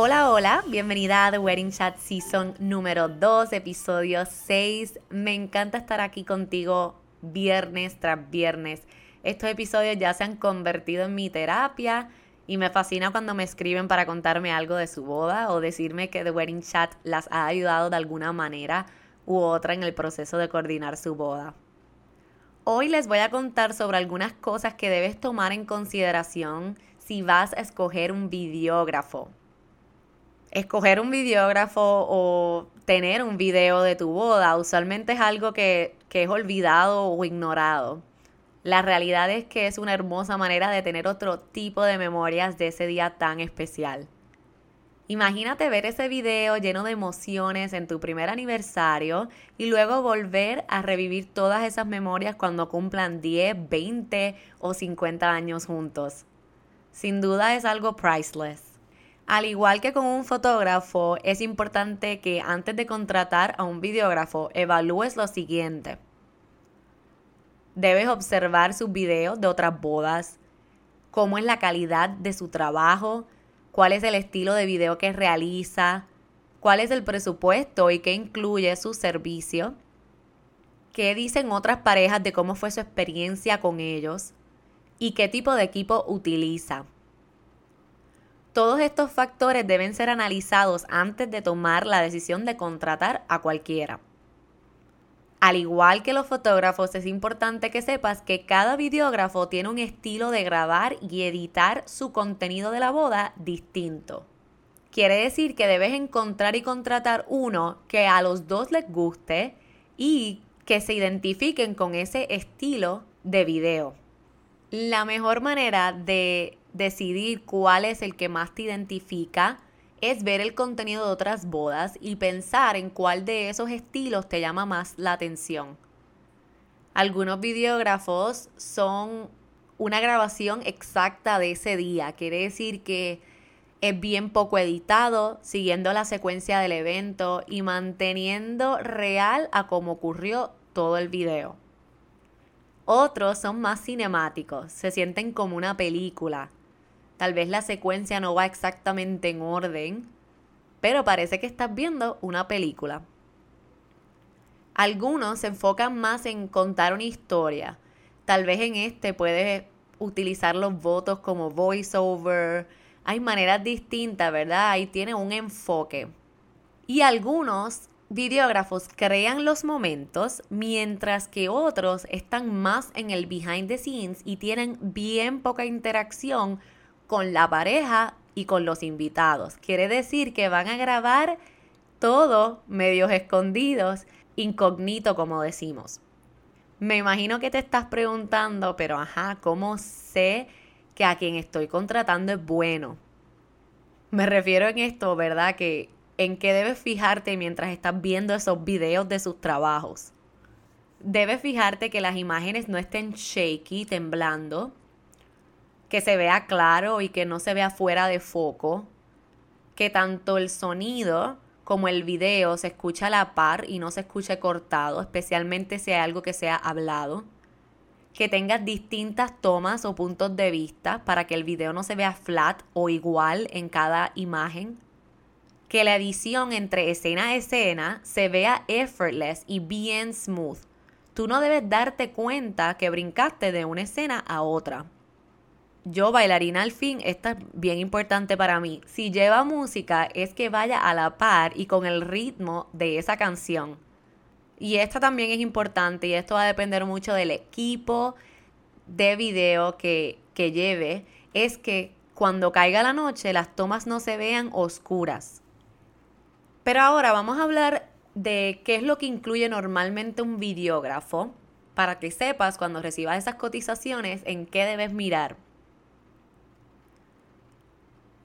Hola, hola, bienvenida a The Wedding Chat Season número 2, episodio 6. Me encanta estar aquí contigo viernes tras viernes. Estos episodios ya se han convertido en mi terapia y me fascina cuando me escriben para contarme algo de su boda o decirme que The Wedding Chat las ha ayudado de alguna manera u otra en el proceso de coordinar su boda. Hoy les voy a contar sobre algunas cosas que debes tomar en consideración si vas a escoger un videógrafo. Escoger un videógrafo o tener un video de tu boda usualmente es algo que, que es olvidado o ignorado. La realidad es que es una hermosa manera de tener otro tipo de memorias de ese día tan especial. Imagínate ver ese video lleno de emociones en tu primer aniversario y luego volver a revivir todas esas memorias cuando cumplan 10, 20 o 50 años juntos. Sin duda es algo priceless. Al igual que con un fotógrafo, es importante que antes de contratar a un videógrafo evalúes lo siguiente. Debes observar sus videos de otras bodas, cómo es la calidad de su trabajo, cuál es el estilo de video que realiza, cuál es el presupuesto y qué incluye su servicio, qué dicen otras parejas de cómo fue su experiencia con ellos y qué tipo de equipo utiliza. Todos estos factores deben ser analizados antes de tomar la decisión de contratar a cualquiera. Al igual que los fotógrafos, es importante que sepas que cada videógrafo tiene un estilo de grabar y editar su contenido de la boda distinto. Quiere decir que debes encontrar y contratar uno que a los dos les guste y que se identifiquen con ese estilo de video. La mejor manera de decidir cuál es el que más te identifica es ver el contenido de otras bodas y pensar en cuál de esos estilos te llama más la atención. Algunos videógrafos son una grabación exacta de ese día, quiere decir que es bien poco editado, siguiendo la secuencia del evento y manteniendo real a cómo ocurrió todo el video. Otros son más cinemáticos, se sienten como una película, Tal vez la secuencia no va exactamente en orden, pero parece que estás viendo una película. Algunos se enfocan más en contar una historia. Tal vez en este puedes utilizar los votos como voiceover. Hay maneras distintas, ¿verdad? Ahí tiene un enfoque. Y algunos videógrafos crean los momentos, mientras que otros están más en el behind the scenes y tienen bien poca interacción con la pareja y con los invitados. Quiere decir que van a grabar todo medios escondidos, incógnito como decimos. Me imagino que te estás preguntando, pero ajá, ¿cómo sé que a quien estoy contratando es bueno? Me refiero en esto, ¿verdad? Que en qué debes fijarte mientras estás viendo esos videos de sus trabajos. Debes fijarte que las imágenes no estén shaky, temblando, que se vea claro y que no se vea fuera de foco, que tanto el sonido como el video se escuche a la par y no se escuche cortado, especialmente si hay algo que sea hablado, que tengas distintas tomas o puntos de vista para que el video no se vea flat o igual en cada imagen, que la edición entre escena a escena se vea effortless y bien smooth. Tú no debes darte cuenta que brincaste de una escena a otra yo bailarina al fin, esta es bien importante para mí. Si lleva música es que vaya a la par y con el ritmo de esa canción. Y esta también es importante y esto va a depender mucho del equipo de video que, que lleve. Es que cuando caiga la noche las tomas no se vean oscuras. Pero ahora vamos a hablar de qué es lo que incluye normalmente un videógrafo para que sepas cuando recibas esas cotizaciones en qué debes mirar.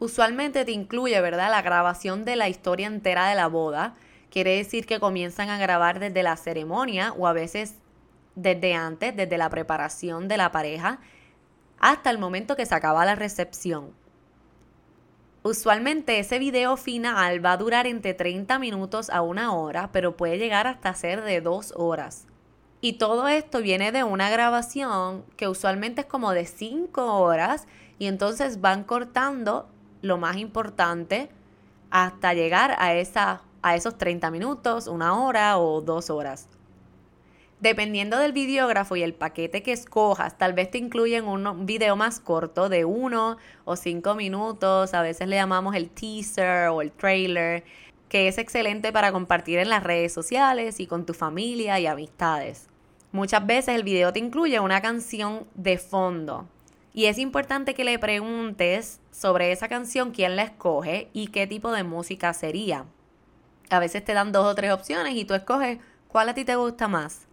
Usualmente te incluye, ¿verdad?, la grabación de la historia entera de la boda. Quiere decir que comienzan a grabar desde la ceremonia o a veces desde antes, desde la preparación de la pareja, hasta el momento que se acaba la recepción. Usualmente ese video final va a durar entre 30 minutos a una hora, pero puede llegar hasta ser de dos horas. Y todo esto viene de una grabación que usualmente es como de 5 horas y entonces van cortando lo más importante hasta llegar a, esa, a esos 30 minutos, una hora o dos horas. Dependiendo del videógrafo y el paquete que escojas, tal vez te incluyen un video más corto de uno o cinco minutos, a veces le llamamos el teaser o el trailer, que es excelente para compartir en las redes sociales y con tu familia y amistades. Muchas veces el video te incluye una canción de fondo y es importante que le preguntes sobre esa canción quién la escoge y qué tipo de música sería. A veces te dan dos o tres opciones y tú escoges cuál a ti te gusta más.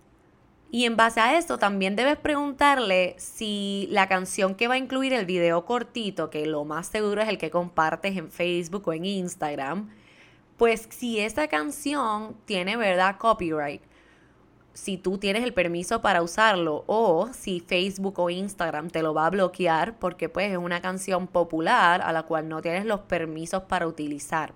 Y en base a eso también debes preguntarle si la canción que va a incluir el video cortito, que lo más seguro es el que compartes en Facebook o en Instagram, pues si esa canción tiene, ¿verdad?, copyright. Si tú tienes el permiso para usarlo o si Facebook o Instagram te lo va a bloquear porque pues es una canción popular a la cual no tienes los permisos para utilizar.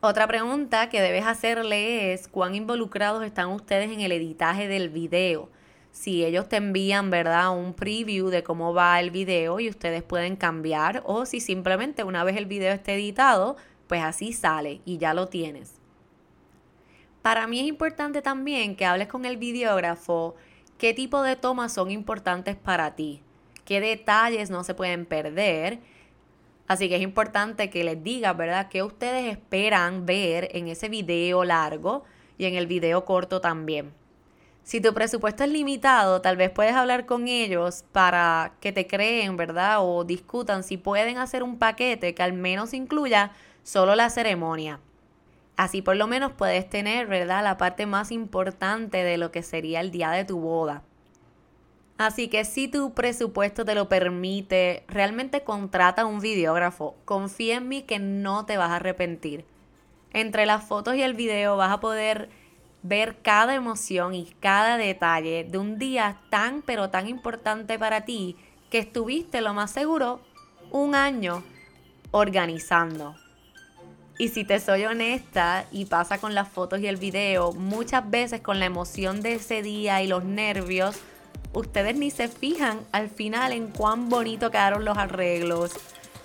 Otra pregunta que debes hacerle es cuán involucrados están ustedes en el editaje del video. Si ellos te envían, ¿verdad? Un preview de cómo va el video y ustedes pueden cambiar o si simplemente una vez el video esté editado, pues así sale y ya lo tienes. Para mí es importante también que hables con el videógrafo qué tipo de tomas son importantes para ti, qué detalles no se pueden perder Así que es importante que les digas, ¿verdad?, qué ustedes esperan ver en ese video largo y en el video corto también. Si tu presupuesto es limitado, tal vez puedes hablar con ellos para que te creen, ¿verdad? O discutan si pueden hacer un paquete que al menos incluya solo la ceremonia. Así por lo menos puedes tener, ¿verdad? La parte más importante de lo que sería el día de tu boda. Así que si tu presupuesto te lo permite, realmente contrata un videógrafo. Confía en mí que no te vas a arrepentir. Entre las fotos y el video vas a poder ver cada emoción y cada detalle de un día tan pero tan importante para ti que estuviste lo más seguro un año organizando. Y si te soy honesta y pasa con las fotos y el video, muchas veces con la emoción de ese día y los nervios, ustedes ni se fijan al final en cuán bonito quedaron los arreglos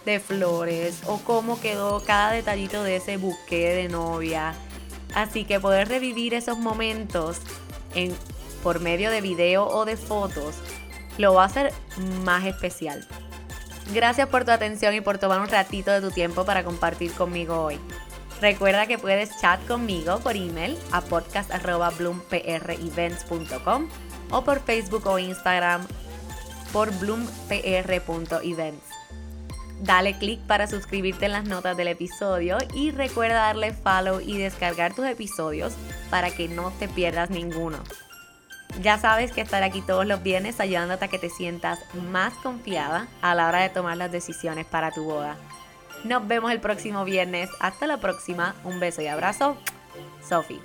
de flores o cómo quedó cada detallito de ese buque de novia. Así que poder revivir esos momentos en, por medio de video o de fotos lo va a hacer más especial. Gracias por tu atención y por tomar un ratito de tu tiempo para compartir conmigo hoy. Recuerda que puedes chat conmigo por email a podcast.bloomprevents.com o por Facebook o Instagram por bloompr.events. Dale click para suscribirte en las notas del episodio y recuerda darle follow y descargar tus episodios para que no te pierdas ninguno. Ya sabes que estar aquí todos los viernes ayudándote a que te sientas más confiada a la hora de tomar las decisiones para tu boda. Nos vemos el próximo viernes. Hasta la próxima. Un beso y abrazo. Sophie.